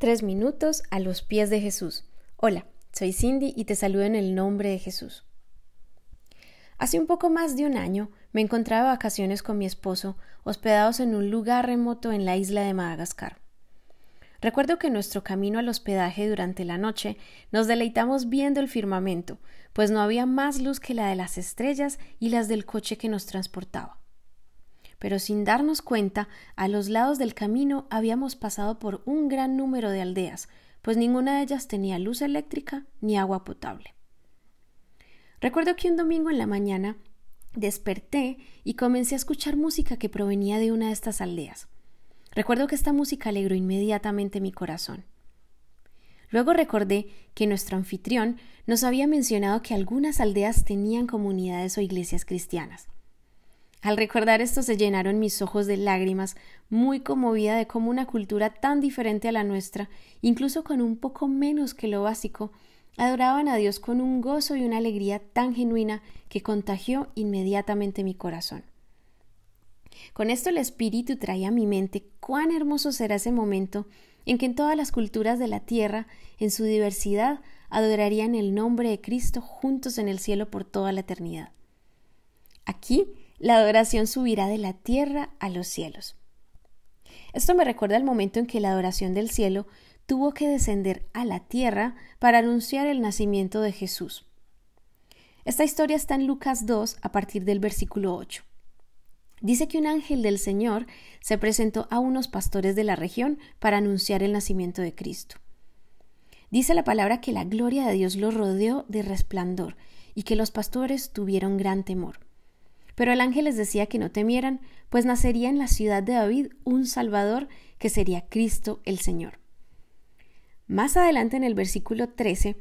Tres minutos a los pies de Jesús. Hola, soy Cindy y te saludo en el nombre de Jesús. Hace un poco más de un año me encontraba de vacaciones con mi esposo, hospedados en un lugar remoto en la isla de Madagascar. Recuerdo que en nuestro camino al hospedaje durante la noche nos deleitamos viendo el firmamento, pues no había más luz que la de las estrellas y las del coche que nos transportaba pero sin darnos cuenta, a los lados del camino habíamos pasado por un gran número de aldeas, pues ninguna de ellas tenía luz eléctrica ni agua potable. Recuerdo que un domingo en la mañana desperté y comencé a escuchar música que provenía de una de estas aldeas. Recuerdo que esta música alegró inmediatamente mi corazón. Luego recordé que nuestro anfitrión nos había mencionado que algunas aldeas tenían comunidades o iglesias cristianas. Al recordar esto se llenaron mis ojos de lágrimas, muy conmovida de cómo una cultura tan diferente a la nuestra, incluso con un poco menos que lo básico, adoraban a Dios con un gozo y una alegría tan genuina que contagió inmediatamente mi corazón. Con esto el Espíritu traía a mi mente cuán hermoso será ese momento en que en todas las culturas de la tierra, en su diversidad, adorarían el nombre de Cristo juntos en el cielo por toda la eternidad. Aquí la adoración subirá de la tierra a los cielos. Esto me recuerda el momento en que la adoración del cielo tuvo que descender a la tierra para anunciar el nacimiento de Jesús. Esta historia está en Lucas 2 a partir del versículo 8. Dice que un ángel del Señor se presentó a unos pastores de la región para anunciar el nacimiento de Cristo. Dice la palabra que la gloria de Dios los rodeó de resplandor y que los pastores tuvieron gran temor. Pero el ángel les decía que no temieran, pues nacería en la ciudad de David un Salvador que sería Cristo el Señor. Más adelante en el versículo 13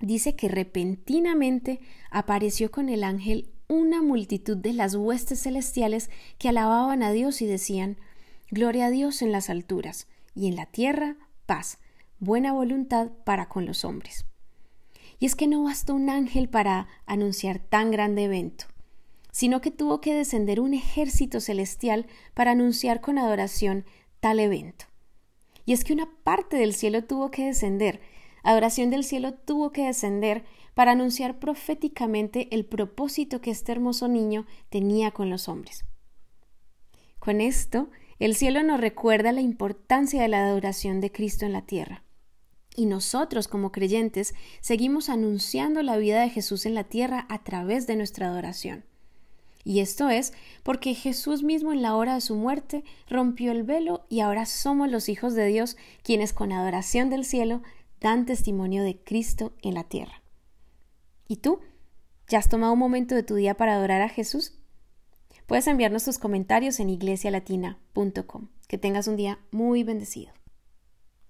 dice que repentinamente apareció con el ángel una multitud de las huestes celestiales que alababan a Dios y decían Gloria a Dios en las alturas, y en la tierra paz, buena voluntad para con los hombres. Y es que no bastó un ángel para anunciar tan grande evento sino que tuvo que descender un ejército celestial para anunciar con adoración tal evento. Y es que una parte del cielo tuvo que descender, adoración del cielo tuvo que descender para anunciar proféticamente el propósito que este hermoso niño tenía con los hombres. Con esto, el cielo nos recuerda la importancia de la adoración de Cristo en la tierra. Y nosotros, como creyentes, seguimos anunciando la vida de Jesús en la tierra a través de nuestra adoración. Y esto es porque Jesús mismo en la hora de su muerte rompió el velo y ahora somos los hijos de Dios quienes con adoración del cielo dan testimonio de Cristo en la tierra. ¿Y tú? ¿Ya has tomado un momento de tu día para adorar a Jesús? Puedes enviarnos tus comentarios en iglesialatina.com. Que tengas un día muy bendecido.